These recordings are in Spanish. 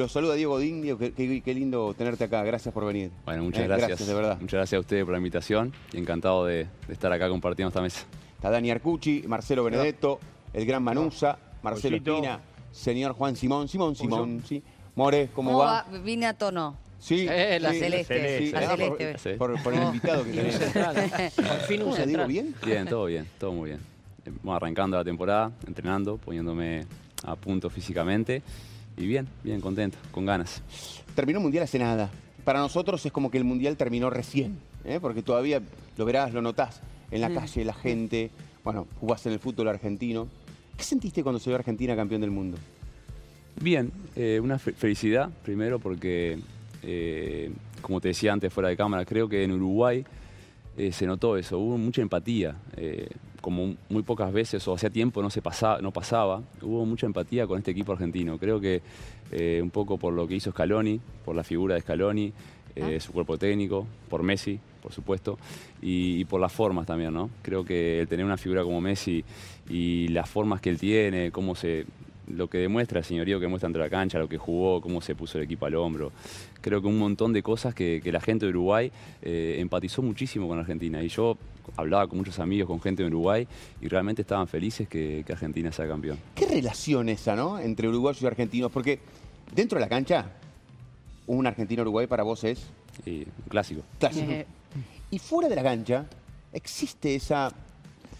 Los saluda Diego Dindio, qué, qué- qué lindo tenerte acá, gracias por venir. Bueno, muchas Eh, gracias. de verdad. Muchas gracias a ustedes por la invitación y encantado de, de estar acá compartiendo esta mesa. Está Dani Arcucci, Marcelo Benedetto, el gran Manusa, Marcelo. Espina, señor Juan Simón, Simón Simón, ¿sí? More, ¿cómo, ¿Cómo va? va? Vine a tono. Sí, Eh, la sí, celeste, sí, la celeste. por- Por, por el invitado que tenés. Por fin un ¿Cómo la digo bien? Bien, todo bien, todo muy bien. Vamos arrancando la temporada, entrenando, poniéndome a punto físicamente y bien, bien contento, con ganas. Terminó el Mundial hace nada. Para nosotros es como que el Mundial terminó recién, ¿eh? porque todavía lo verás, lo notás en la calle, la gente. Bueno, jugás en el fútbol argentino. ¿Qué sentiste cuando se vio Argentina campeón del mundo? Bien, eh, una fe- felicidad primero porque, eh, como te decía antes fuera de cámara, creo que en Uruguay eh, se notó eso, hubo mucha empatía, eh, como muy pocas veces o hacía tiempo no se pasaba, no pasaba, hubo mucha empatía con este equipo argentino. Creo que eh, un poco por lo que hizo Scaloni, por la figura de Scaloni, eh, su cuerpo técnico, por Messi, por supuesto, y, y por las formas también, ¿no? Creo que el tener una figura como Messi y las formas que él tiene, cómo se lo que demuestra el señorío que muestra entre la cancha, lo que jugó, cómo se puso el equipo al hombro. Creo que un montón de cosas que, que la gente de Uruguay eh, empatizó muchísimo con Argentina. Y yo hablaba con muchos amigos, con gente de Uruguay, y realmente estaban felices que, que Argentina sea campeón. ¿Qué relación esa, no? Entre uruguayos y argentinos. Porque dentro de la cancha, un argentino-uruguay para vos es Y, un clásico. clásico. Eh, Y fuera de la cancha, existe esa.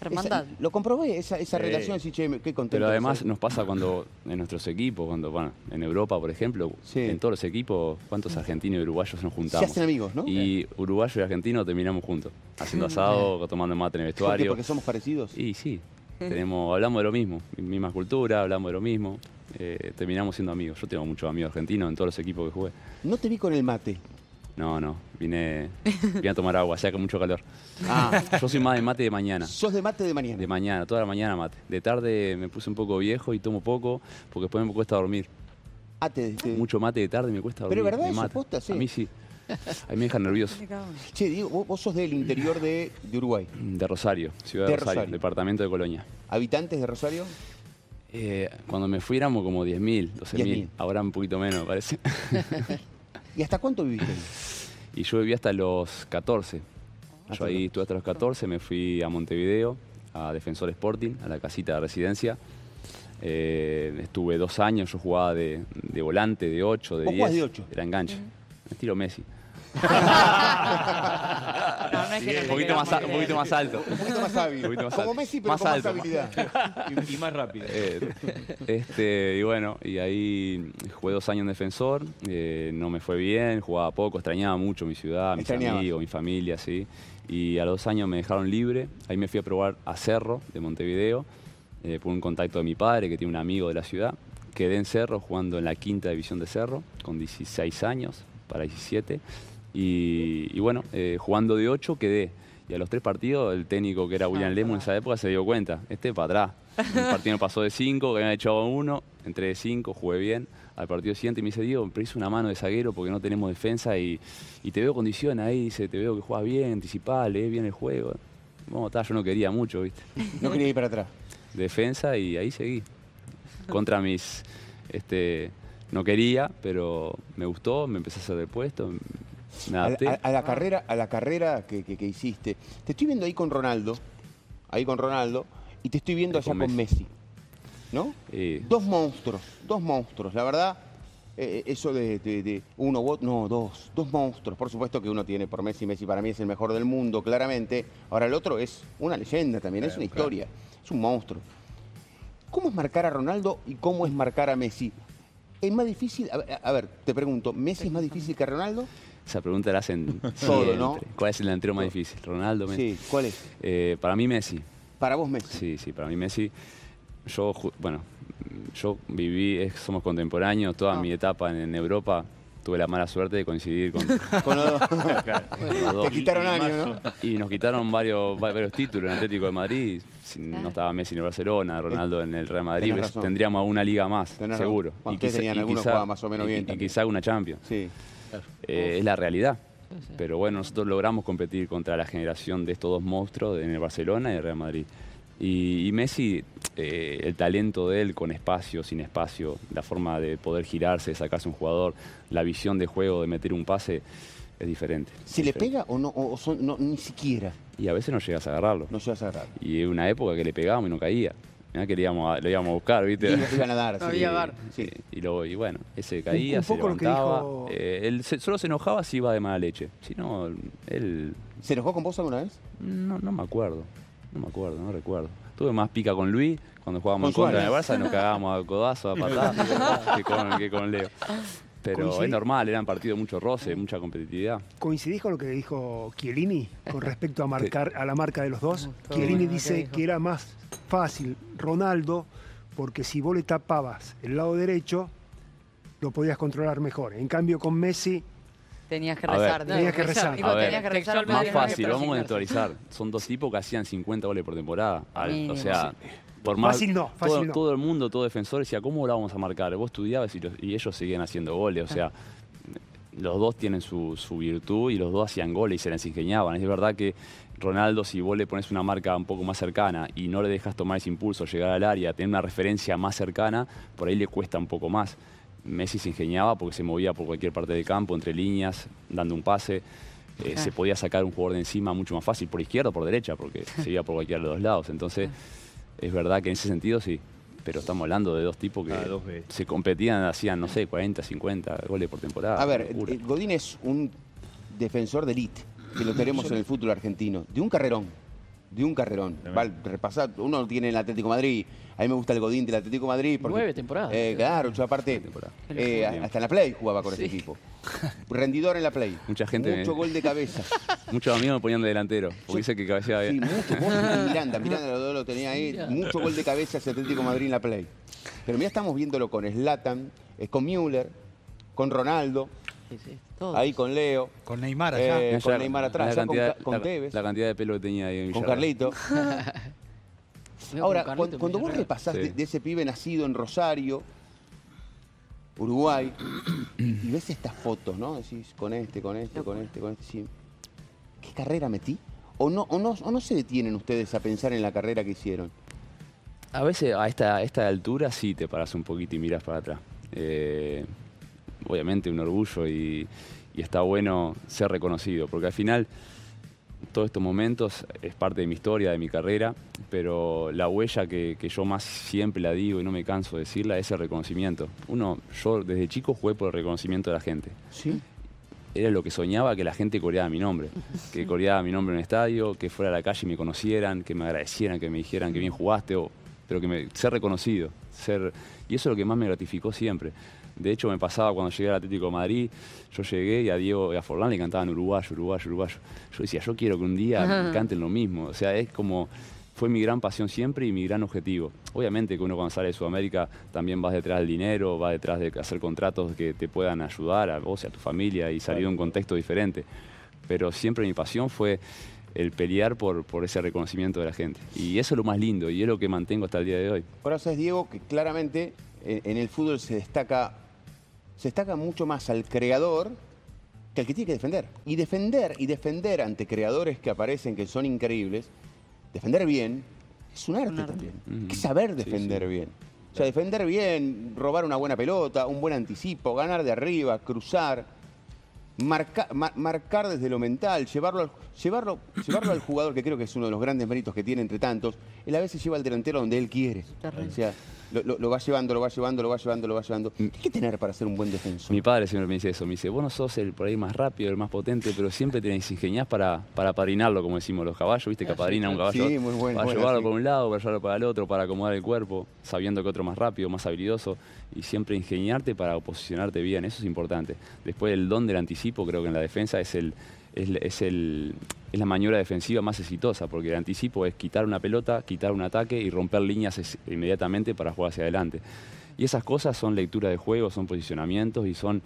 Hermandad. esa- lo comprobé, esa, esa Sí. relación, así, che, qué contento. Pero además soy. nos pasa cuando en nuestros equipos, cuando, bueno, en Europa, por ejemplo, Sí. en todos los equipos, ¿cuántos argentinos y uruguayos nos se juntamos? hacen amigos, ¿no? Y uruguayo y argentino terminamos juntos, haciendo asado, tomando mate en el ¿Por qué? vestuario. Porque somos parecidos. Y sí, tenemos, hablamos de lo mismo, misma cultura, hablamos de lo mismo, eh, terminamos siendo amigos. Yo tengo muchos amigos argentinos en todos los equipos que jugué. No te vi con el mate. No, no, vine, vine a tomar agua, hacía con mucho calor. Ah, Yo soy más de mate de mañana. sos de mate de mañana. De mañana, toda la mañana mate. De tarde me puse un poco viejo y tomo poco porque después me cuesta dormir. Ah, te- te- Mucho mate de tarde me cuesta dormir. Pero ¿verdad me eso, posta? Sí. A mí sí. A mí me deja nervioso. Che, Diego, vos, vos sos del interior de, de Uruguay. De Rosario, ciudad de, De Rosario, Rosario. departamento de Colonia. ¿Habitantes de Rosario? Eh, cuando me fui éramos como 10.000, 12.000. 10.000. Ahora un poquito menos, me parece. ¿Y hasta cuánto viviste? ahí? Y yo viví hasta los 14. Hasta Yo ahí los- estuve hasta los 14, me fui a Montevideo, a Defensor Sporting, a la casita de residencia. Eh, estuve dos años, yo jugaba de, de volante, de 8, de ¿Vos 10. jugás de ocho? Era enganche. Estilo Messi. No, no es que no Un poquito, más, a- un poquito más alto. Un poquito más hábil. Un poquito más Como alto. Messi, pero Más con más alto. habilidad. Y, y más rápido. Eh, este, y bueno, y ahí jugué dos años en defensor, eh, no me fue bien, jugaba poco, extrañaba mucho mi ciudad, mis Extrañabas. amigos, mi familia, sí. Y a los dos años me dejaron libre, ahí me fui a probar a Cerro de Montevideo, eh, por un contacto de mi padre que tiene un amigo de la ciudad. Quedé en Cerro jugando en la quinta división de Cerro, con 16 años, para 17. Y, y bueno, eh, jugando de 8 quedé. Y a los tres partidos, el técnico que era William Lemo en esa época se dio cuenta, este para atrás. El partido me pasó de 5, que habían echado uno, entré de 5, jugué bien. Al partido siguiente me dice, Diego, pero hice una mano de zaguero porque no tenemos defensa y, y te veo condición ahí, dice, te veo que juegas bien, anticipás, lees bien el juego. Bueno, está, yo no quería mucho, ¿viste? No quería ir para atrás. Defensa y ahí seguí. Contra mis, este, no quería, pero me gustó, me empecé a hacer de puesto, me A, adapté. a- a la carrera, a la carrera que, que- que hiciste. Te estoy viendo ahí con Ronaldo, ahí con Ronaldo, y te estoy viendo Ahí allá con con Messi. ¿No? Y- Dos monstruos, dos monstruos. La verdad, eh, eso de, de- de uno, u otro- no, dos, dos monstruos. Por supuesto que uno tiene por Messi, Messi para mí es el mejor del mundo, claramente. Ahora el otro es una leyenda también, es una historia, es un monstruo. ¿Cómo es marcar a Ronaldo y cómo es marcar a Messi? ¿Es más difícil? A ver, te pregunto, ¿Messi es más difícil que Ronaldo? Esa pregunta la hacen Todo. ¿no? ¿Cuál es el delantero más difícil? ¿Ronaldo? Messi? Sí, ¿cuál es? Eh, para mí Messi. Para vos Messi. Sí, sí, para mí Messi. Yo, bueno, yo viví, es- somos contemporáneos, toda mi etapa en, en Europa tuve la mala suerte de coincidir con Con los dos. los dos. Te quitaron años, ¿no? Y nos quitaron varios, va- varios títulos en Atlético de Madrid. Si no estaba Messi en el Barcelona, Ronaldo en el Real Madrid, pues, tendríamos una liga más, Tenés seguro. razón. Ustedes tenían algunos jugaban más o menos y- bien Y, también. quizá una Champions. Sí. Eh, es la realidad. Pero bueno, nosotros logramos competir contra la generación de estos dos monstruos en el Barcelona y el Real Madrid. Y, y Messi, eh, el talento de él con espacio, sin espacio, la forma de poder girarse, sacarse un jugador, la visión de juego, de meter un pase, es diferente. ¿Se Es le diferente. pega o no? O son- no, ni siquiera. Y a veces no llegas a agarrarlo. No llegas a agarrar. Y en una época que le pegábamos y no caía. Mirá que le íbamos a, lo íbamos a buscar, ¿viste? Iba- Iban a dar. Sí. había bar. Sí. Sí, y, luego, y bueno, ese caía, un se poco lo que levantaba. dijo- eh, él se- solo se enojaba si iba de mala leche. Si no, él... ¿Se enojó con vos alguna vez? No, no me acuerdo. No me acuerdo, no recuerdo. Tuve más pica con Luis cuando jugábamos en contra en el Suárez. Barça, nos cagábamos a codazo, a patadas, que, con, que con Leo. Pero Coincidí. es normal, eran partidos mucho roce, mucha competitividad. ¿Coincidís con lo que dijo Chiellini con respecto a marcar a la marca de los dos? todo Chiellini bueno, ¿qué dice que era más fácil Ronaldo porque si vos le tapabas el lado derecho lo podías controlar mejor. En cambio con Messi Tenías que rezar. Tenías que rezar. Digo, A ver, tenías que rezar Más no fácil, vamos a contextualizar. Son dos tipos que hacían 50 goles por temporada. Al- o sea, sí. Por más. Fácil no, fácil todo, no. todo el mundo, todo defensor decía, ¿cómo lo vamos a marcar? Vos estudiabas y, los- y ellos seguían haciendo goles. O sea, los dos tienen su, su virtud y los dos hacían goles y se les ingeniaban. Es verdad que Ronaldo, si vos le pones una marca un poco más cercana y no le dejas tomar ese impulso, llegar al área, tener una referencia más cercana, por ahí le cuesta un poco más. Messi se ingeniaba porque se movía por cualquier parte del campo, entre líneas, dando un pase. Eh, se podía sacar un jugador de encima mucho más fácil, por izquierda o por derecha, porque se iba por cualquiera de los dos lados. Entonces, es verdad que en ese sentido sí. Pero estamos hablando de dos tipos que Ah, dos se competían, hacían, no sé, 40, 50 goles por temporada. A ver, locura. eh, Godín es un defensor de elite, que lo tenemos en el fútbol argentino, de un carrerón, de un carrerón. Va a repasar, uno tiene el Atlético de Madrid, a mí me gusta el Godín del Atlético de Madrid. Porque, Nueve temporadas. Eh, claro, yo aparte, eh, hasta en la Play jugaba con ese Sí. equipo. Rendidor en la Play. Mucha gente Mucho me- gol de cabeza. Muchos amigos me ponían de delantero, porque dice que cabeceaba Sí, bien. mucho. Vos Miranda, Miranda los dos lo tenía ahí. Mucho gol de cabeza hacia Atlético de Madrid en la Play. Pero mira, estamos viéndolo con Slatan, con Müller, con Ronaldo, Sí, sí, todo. ahí con Leo. Con Neymar allá. Eh, con Neymar atrás, la con cantidad, con la- Tevez. La cantidad de pelo que tenía ahí en Con. Carlito. Ahora, con cuando, Carlito cuando vos repasás de, Sí. de ese pibe nacido en Rosario, Uruguay, y ves estas fotos, ¿no? Decís, con este, con este, con este, con este, sí. ¿Qué carrera metí? ¿O no, o, no, ¿O no se detienen ustedes a pensar en la carrera que hicieron? A veces a esta, a esta altura sí te paras un poquito y miras para atrás. Eh, obviamente un orgullo y, y está bueno ser reconocido, porque al final todos estos momentos es parte de mi historia, de mi carrera, pero la huella que, que yo más siempre la digo y no me canso de decirla es el reconocimiento. Uno, yo desde chico jugué por el reconocimiento de la gente. Sí. Era lo que soñaba que la gente coreaba mi nombre, que coreaba mi nombre en un estadio, que fuera a la calle y me conocieran, que me agradecieran, que me dijeran que bien jugaste, o, pero que me, ser reconocido, ser y eso es lo que más me gratificó siempre. De hecho me pasaba cuando llegué al Atlético de Madrid, yo llegué y a Diego y a Forlán le cantaban uruguayo, uruguayo, uruguayo. Yo decía, yo quiero que un día me canten lo mismo, o sea, es como fue mi gran pasión siempre y mi gran objetivo. Obviamente que uno cuando sale de Sudamérica también vas detrás del dinero, va detrás de hacer contratos que te puedan ayudar a vos y a tu familia y salir de un contexto diferente. Pero siempre mi pasión fue el pelear por, por ese reconocimiento de la gente. Y eso es lo más lindo y es lo que mantengo hasta el día de hoy. Ahora sabes, Diego, que claramente en, en el fútbol se destaca, se destaca mucho más al creador que al que tiene que defender. Y defender y defender ante creadores que aparecen que son increíbles, defender bien es un arte, Un arte. también. Hay que saber defender sí. bien. O sea, defender bien, robar una buena pelota, un buen anticipo, ganar de arriba, cruzar, marca- ma- marcar desde lo mental, llevarlo al, llevarlo, llevarlo al jugador, que creo que es uno de los grandes méritos que tiene entre tantos, él a veces lleva al delantero donde él quiere. Terrible. O sea, lo, lo- lo va llevando, lo va llevando, lo va llevando, lo va llevando. ¿Qué hay que tener para ser un buen defensor? Mi padre siempre me dice eso, me dice, vos no sos el por ahí más rápido, el más potente, pero siempre tenés ingeniás para, para apadrinarlo, como decimos los caballos, viste que apadrinan un caballo. Sí, muy bueno, Para bueno, llevarlo sí. por un lado, para llevarlo para el otro, para acomodar el cuerpo, sabiendo que otro más rápido, más habilidoso, y siempre ingeniarte para posicionarte bien, eso es importante. Después el don del anticipo, creo que en la defensa es el, es, es el, es la maniobra defensiva más exitosa, porque el anticipo es quitar una pelota, quitar un ataque y romper líneas inmediatamente para jugar hacia adelante. Y esas cosas son lectura de juego, son posicionamientos y son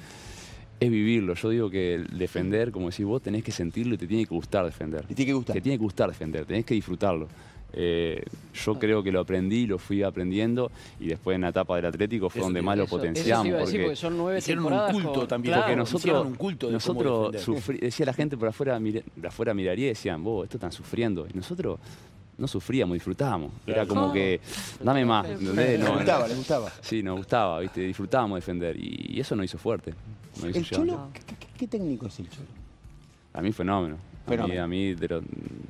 es vivirlo. Yo digo que defender, como decís vos, tenés que sentirlo y te tiene que gustar defender. Te tiene que gustar. Te tiene que gustar defender, tenés que disfrutarlo. Eh, yo creo que lo aprendí, lo fui aprendiendo y después en la etapa del Atlético fue Eso donde más lo Eso- eso potenciamos. decir, porque- porque son nueve Hicieron un temporadas culto con- también. Claro, porque nosotros, un culto de nosotros decía la gente por afuera, mira- de afuera miraría y decían, vos, esto están sufriendo. Y nosotros no sufríamos, disfrutábamos. Era como que, dame más, ¿entendés? Le No, gustaba, le gustaba. Sí, nos gustaba, ¿viste? disfrutábamos defender y, y eso nos hizo fuerte. nos hizo ¿El qué- qué técnico es el Cholo? A mí fenómeno. A mí, Fenómeno. a mí de, lo-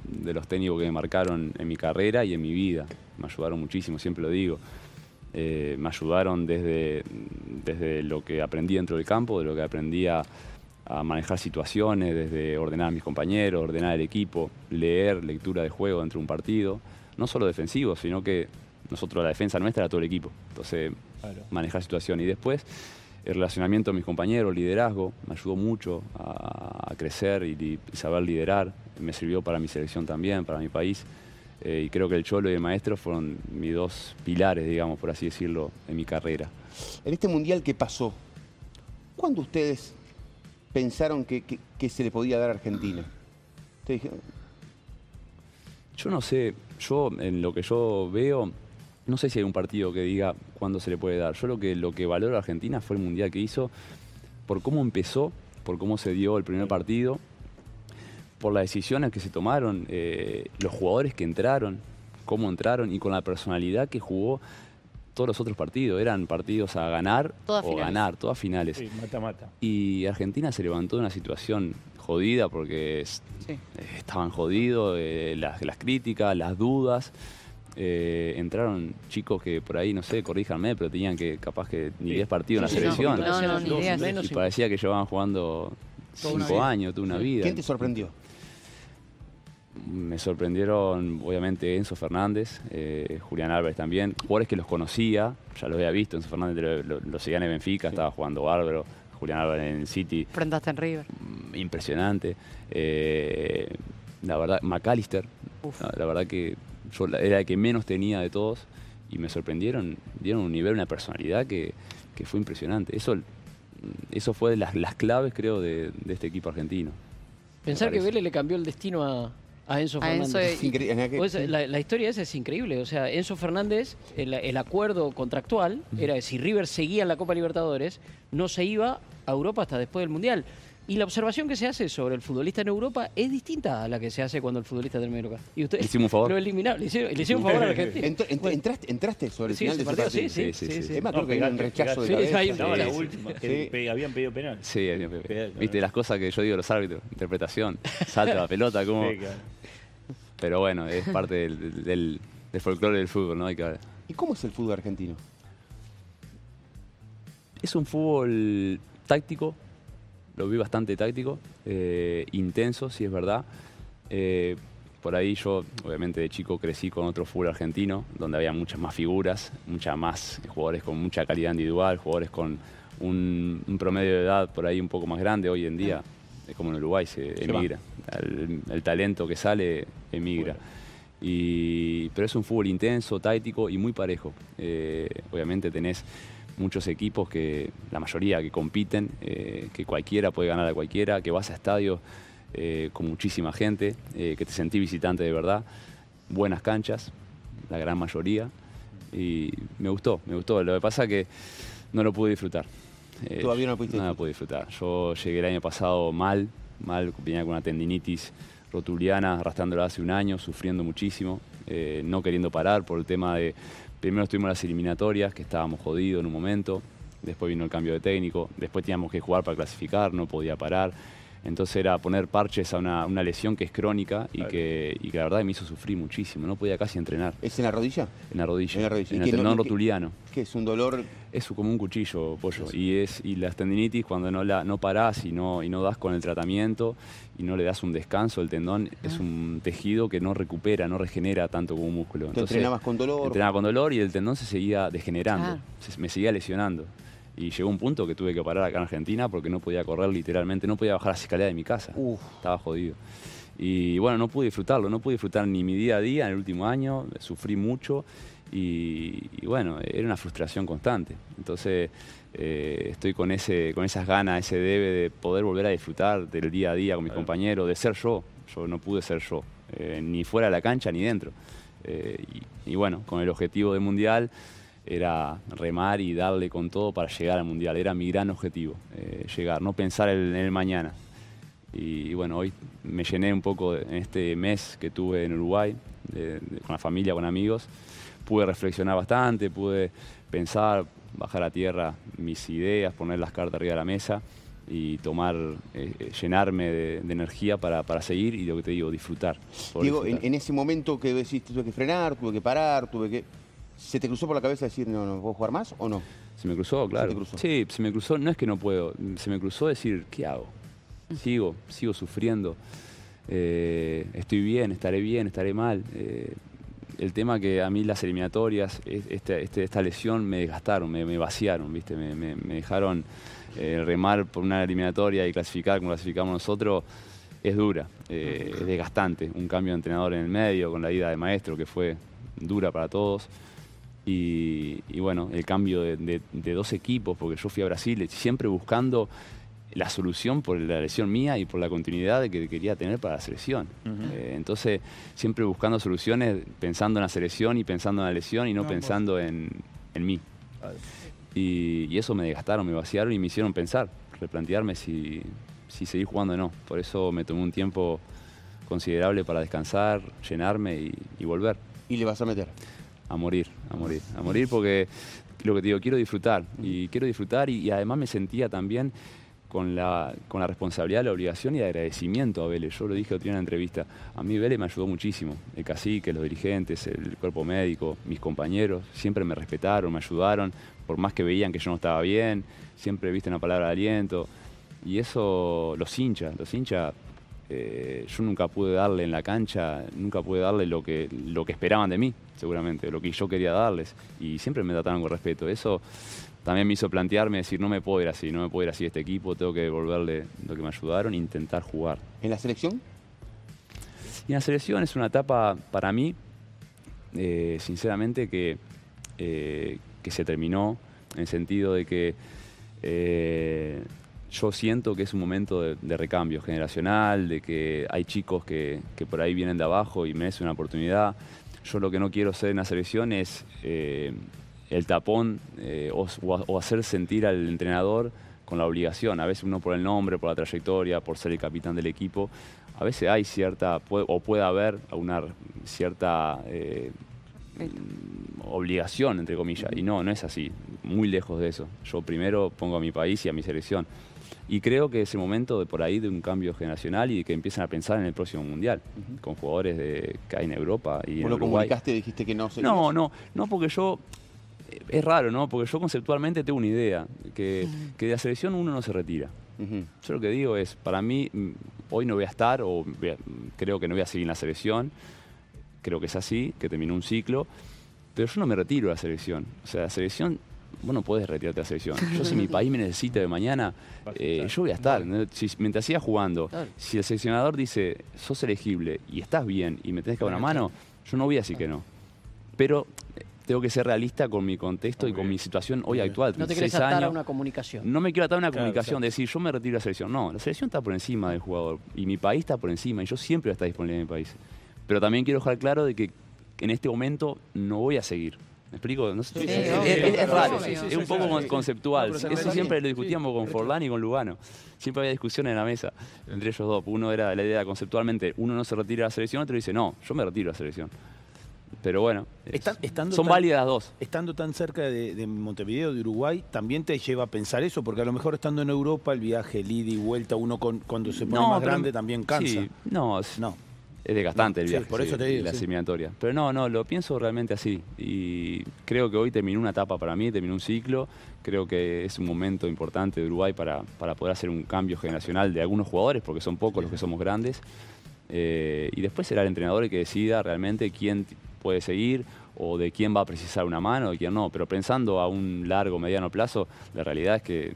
de los técnicos que me marcaron en mi carrera y en mi vida. Me ayudaron muchísimo, siempre lo digo. Eh, me ayudaron desde, desde lo que aprendí dentro del campo, de lo que aprendí a, a manejar situaciones, desde ordenar a mis compañeros, ordenar el equipo, leer, lectura de juego dentro de un partido. No solo defensivo, sino que nosotros, la defensa nuestra era todo el equipo. Entonces, Claro. manejar situación. Y después, el relacionamiento con mis compañeros, liderazgo, me ayudó mucho a, a crecer y, li- y saber liderar. Me sirvió para mi selección también, para mi país. Eh, y creo que el Cholo y el Maestro fueron mis dos pilares, digamos, por así decirlo, en mi carrera. En este mundial que pasó, ¿cuándo ustedes pensaron que, que- que se le podía dar a Argentina? Ustedes dijeron, Yo no sé, yo en lo que yo veo, no sé si hay un partido que diga cuándo se le puede dar. Yo lo que, lo que valoro a Argentina fue el mundial que hizo, por cómo empezó, por cómo se dio el primer partido, por las decisiones que se tomaron, eh, los jugadores que entraron, cómo entraron y con la personalidad que jugó todos los otros partidos. Eran partidos a ganar Todas o finales. ganar, todas finales. Sí, mata, mata. Y Argentina se levantó de una situación jodida porque Sí. eh, estaban jodidos, eh, las, las críticas, las dudas. Eh, entraron chicos que por ahí, no sé, corríjanme, pero tenían que capaz que ni Sí. 10 partidos en la Sí, selección. No, no, ni idea. Menos Y parecía que llevaban jugando Toda una 5 vida. años, toda una vida. ¿Quién te sorprendió? Me sorprendieron, obviamente, Enzo Fernández, eh, Julián Álvarez también. Jugadores que los conocía, ya los había visto. Enzo Fernández lo, lo- lo seguía en el Benfica, estaba jugando bárbaro. Julián Álvarez en el City, Enfrentaste en River. mm, impresionante. Eh, la verdad, McAllister, Uf. la verdad que yo la- era el que menos tenía de todos y me sorprendieron, dieron un nivel, una personalidad que, que fue impresionante. Eso, eso fue de las, las claves, creo, de, de este equipo argentino. Pensar que. Vélez le cambió el destino a, a Enzo A Enzo Fernández. Pues, la, la historia esa es increíble. O sea, Enzo Fernández, el, el acuerdo contractual era que si River seguía en la Copa Libertadores, no se iba a Europa hasta después del Mundial. Y la observación que se hace sobre el futbolista en Europa es distinta a la que se hace cuando el futbolista termina en Europa. Y usted Le hicimos un favor. Lo eliminaron, le hicieron, le hicieron un favor a la Argentina. Entr- ent- Bueno, entraste, ¿Entraste sobre el Sí, final de ese partido, sí, sí, Sí, sí, sí. Es más, creo que había un rechazo de cabeza. hay la última, que habían pedido penal. Sí, eh, eh, Penal, viste las cosas que yo digo a los árbitros, interpretación, salta la pelota, como... Sí, claro. Pero bueno, es parte del, del, del folclore del fútbol, ¿no? Hay que, ¿Y cómo es el fútbol argentino? es un fútbol táctico, lo vi bastante táctico, eh, intenso, si es verdad. Eh, por ahí yo, obviamente de chico, crecí con otro fútbol argentino, donde había muchas más figuras, muchas más jugadores con mucha calidad individual, jugadores con un, un promedio de edad por ahí un poco más grande. Hoy en día, es como en Uruguay, se emigra. El, el talento que sale emigra. Y, pero es un fútbol intenso, táctico y muy parejo. Eh, obviamente tenés muchos equipos que, la mayoría que compiten, eh, que cualquiera puede ganar a cualquiera, que vas a estadios eh, con muchísima gente, eh, que te sentís visitante de verdad, buenas canchas, la gran mayoría, y me gustó, me gustó. Lo que pasa es que no lo pude disfrutar. Todavía no lo pudiste No lo pude disfrutar. Yo llegué el año pasado mal, mal, venía con una tendinitis rotuliana, arrastrándola hace un año, sufriendo muchísimo, no queriendo parar por el tema de, primero estuvimos las eliminatorias, que estábamos jodidos en un momento, después vino el cambio de técnico, después teníamos que jugar para clasificar, no podía parar. Entonces era poner parches a una, una lesión que es crónica y, Claro. que, y que la verdad me hizo sufrir muchísimo, no podía casi entrenar ¿Es en la rodilla? en la rodilla, En la rodilla. en ¿Y el no- tendón rotuliano. Que es un dolor. Es como un cuchillo, pollo. Y es y las tendinitis cuando no la no parás y no y no das con el tratamiento y no le das un descanso, el tendón es un tejido que no recupera, no regenera tanto como un músculo. Te entrenabas con dolor. Entrenaba con dolor y el tendón se seguía degenerando, se- me seguía lesionando. Y llegó un punto que tuve que parar acá en Argentina porque no podía correr literalmente, no podía bajar las escaleras de mi casa. Uf. Estaba jodido. Y bueno, no pude disfrutarlo, no pude disfrutar ni mi día a día en el último año, sufrí mucho y, y bueno, era una frustración constante. Entonces eh, estoy con, ese, con esas ganas, ese debe de poder volver a disfrutar del día a día con mis compañeros, de ser yo. Yo no pude ser yo, eh, ni fuera de la cancha ni dentro. Eh, y, y bueno, con el objetivo del Mundial era remar y darle con todo para llegar al Mundial. Era mi gran objetivo, eh, llegar, no pensar en el mañana. Y, bueno, hoy me llené un poco en este mes que tuve en Uruguay, de- de- con la familia, con amigos. Pude reflexionar bastante, pude pensar, bajar a tierra mis ideas, poner las cartas arriba de la mesa y tomar, eh, eh, llenarme de, de energía para, para seguir y lo que te digo, disfrutar. Diego, en, en ese momento que decís, tuve que frenar, tuve que parar, tuve que... ¿Se te cruzó por la cabeza decir, no, no, puedo jugar más o no? Se me cruzó, claro. cruzó. Sí, se me cruzó, no es que no puedo, se me cruzó decir, ¿qué hago? Sigo, sigo sufriendo. Eh, estoy bien, estaré bien, estaré mal. Eh, el tema que a mí las eliminatorias, es- este- este- esta lesión me desgastaron, me, me vaciaron, ¿viste? Me, me- me dejaron eh, remar por una eliminatoria y clasificar como clasificamos nosotros. Es dura, es desgastante. Un cambio de entrenador en el medio, con la ida de maestro, que fue dura para todos. Y, y bueno, el cambio de, de- de dos equipos, porque yo fui a Brasil siempre buscando la solución por la lesión mía y por la continuidad que quería tener para la selección. Eh, entonces, siempre buscando soluciones, pensando en la selección y pensando en la lesión y no, No, pues. pensando en, en mí. Y, y eso me desgastaron, me vaciaron y me hicieron pensar, replantearme si, si seguir jugando o no. Por eso me tomé un tiempo considerable para descansar, llenarme y, y volver Y le vas a meter. A morir, a morir, a morir porque lo que te digo, quiero disfrutar y quiero disfrutar y, además me sentía también con la, con la responsabilidad, la obligación y agradecimiento a Vélez. Yo lo dije en una entrevista, a mí Vélez me ayudó muchísimo, el cacique, los dirigentes, el cuerpo médico, mis compañeros, siempre me respetaron, me ayudaron, por más que veían que yo no estaba bien, siempre viste una palabra de aliento y eso los hinchas, los hinchas eh, yo nunca pude darle en la cancha, nunca pude darle lo que, lo que esperaban de mí, seguramente, lo que yo quería darles. Y siempre me trataron con respeto. Eso también me hizo plantearme, decir, no me puedo ir así, no me puedo ir así este equipo, tengo que devolverle lo que me ayudaron e intentar jugar. ¿En la selección? Y en la selección es una etapa para mí, eh, sinceramente, que, eh, que se terminó en el sentido de que yo siento que es un momento de, de recambio generacional, de que hay chicos que, que por ahí vienen de abajo y merecen una oportunidad. Yo lo que no quiero ser en la selección es eh, el tapón eh, o, hacer sentir al entrenador con la obligación. A veces uno por el nombre, por la trayectoria, por ser el capitán del equipo, a veces hay cierta, o puede haber una cierta eh, obligación, entre comillas. Y no, no es así. Muy lejos de eso. Yo primero pongo a mi país y a mi selección. Y creo que es el momento de por ahí de un cambio generacional y que empiecen a pensar en el próximo mundial, con jugadores de, que hay en Europa y en Vos lo Uruguay. comunicaste, dijiste que no. No, no, no porque yo, eh, es raro, ¿no? Porque yo conceptualmente tengo una idea, que, que de la selección uno no se retira. Ujú. Yo lo que digo es, para mí, mm, hoy no voy a estar, o a- creo que no voy a seguir en la selección, creo que es así, que terminó un ciclo, pero yo no me retiro de la selección. O sea, la selección, vos no podés retirarte de la selección. Yo si mi país me necesita de mañana, eh, yo voy a estar. ¿no? Si- mientras siga jugando, si el seleccionador dice, sos elegible y estás bien y me tenés que dar una mano, yo no voy a decir que no. Pero eh, tengo que ser realista con mi contexto y con mi situación hoy actual. No te 36 querés atar a una comunicación. No me quiero atar a una Claro, comunicación de decir yo me retiro de la selección. No, la selección está por encima del jugador y mi país está por encima y yo siempre voy a estar disponible en mi país. Pero también quiero dejar claro de que en este momento no voy a seguir. ¿Me explico? No sé- Sí, es, es- es raro, es un poco sí, con- sí. conceptual. No, Eso siempre lo discutíamos con Forlán y con Lugano. Siempre había discusiones en la mesa entre ellos dos. Uno era la idea conceptualmente, uno no se retira de la selección, otro dice, no, yo me retiro de la selección. Pero bueno, es- Está- estando son tan- válidas las dos. Estando tan cerca de, de Montevideo, de Uruguay, también te lleva a pensar eso, porque a lo mejor estando en Europa, el viaje, el ida y vuelta, uno con- cuando se pone más pero- grande también cansa. Sí, no, es- No. Es desgastante el Sí, viaje. por eso te digo, La sí. eliminatoria. Pero no, no, lo pienso realmente así. Y creo que hoy terminó una etapa para mí, terminó un ciclo. Creo que es un momento importante de Uruguay para, para poder hacer un cambio generacional de algunos jugadores, porque son pocos los que somos grandes. Eh, y después será el entrenador el que decida realmente quién puede seguir o de quién va a precisar una mano y quién no. Pero pensando a un largo, mediano plazo, la realidad es que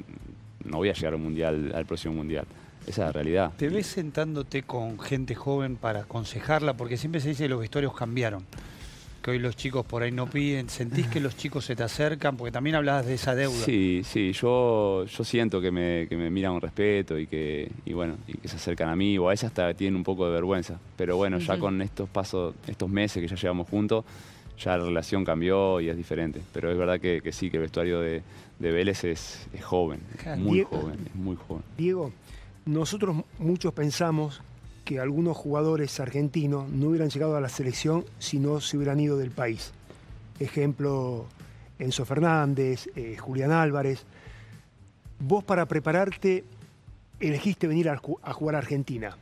no voy a llegar al mundial, al próximo mundial. Esa es la realidad. ¿Te ves sentándote con gente joven para aconsejarla? Porque siempre se dice que los vestuarios cambiaron. Que hoy los chicos por ahí no piden. ¿Sentís que los chicos se te acercan? Porque también hablabas de esa deuda. Sí, sí, yo, yo siento que me, que me miran con respeto y que, y bueno, y que se acercan a mí, o a veces hasta tienen un poco de vergüenza. Pero bueno, ya con estos pasos, estos meses que ya llevamos juntos, ya la relación cambió y es diferente. Pero es verdad que, que sí, que el vestuario de, de Vélez es, es joven, Claro. muy joven, es muy joven. Diego, nosotros muchos pensamos que algunos jugadores argentinos no hubieran llegado a la selección si no se hubieran ido del país. Ejemplo, Enzo Fernández, eh, Julián Álvarez. Vos para prepararte elegiste venir a, ju- a jugar a Argentina.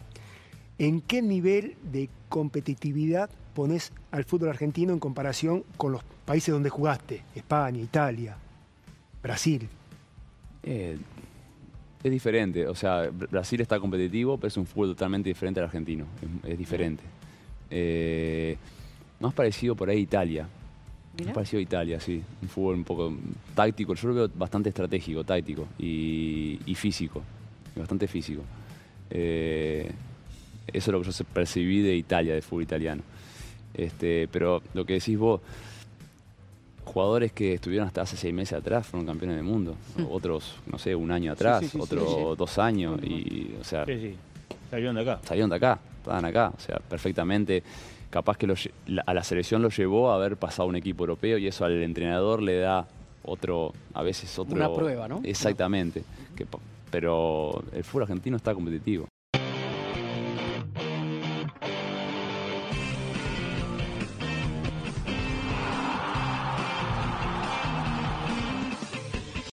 ¿En qué nivel de competitividad pones al fútbol argentino en comparación con los países donde jugaste? España, Italia, Brasil. Eh, es diferente, o sea, Br- Brasil está competitivo, pero es un fútbol totalmente diferente al argentino, es, es diferente. Eh, más parecido por ahí a Italia, más parecido a Italia, sí, un fútbol un poco táctico, yo lo veo bastante estratégico, táctico y, y físico, bastante físico. Eh, eso es lo que yo percibí de Italia, de fútbol italiano. Este, pero lo que decís vos, jugadores que estuvieron hasta hace seis meses atrás fueron campeones del mundo. Otros, no sé, un año atrás, sí, sí, sí, otros sí. dos años. Y, o sea, Sí, sí. Salieron de acá. salieron de acá, estaban acá. O sea, perfectamente. Capaz que lo lle- la- a la selección lo llevó a haber pasado un equipo europeo y eso al entrenador le da otro, a veces otro. Una prueba, ¿no? Exactamente. Que pero el fútbol argentino está competitivo.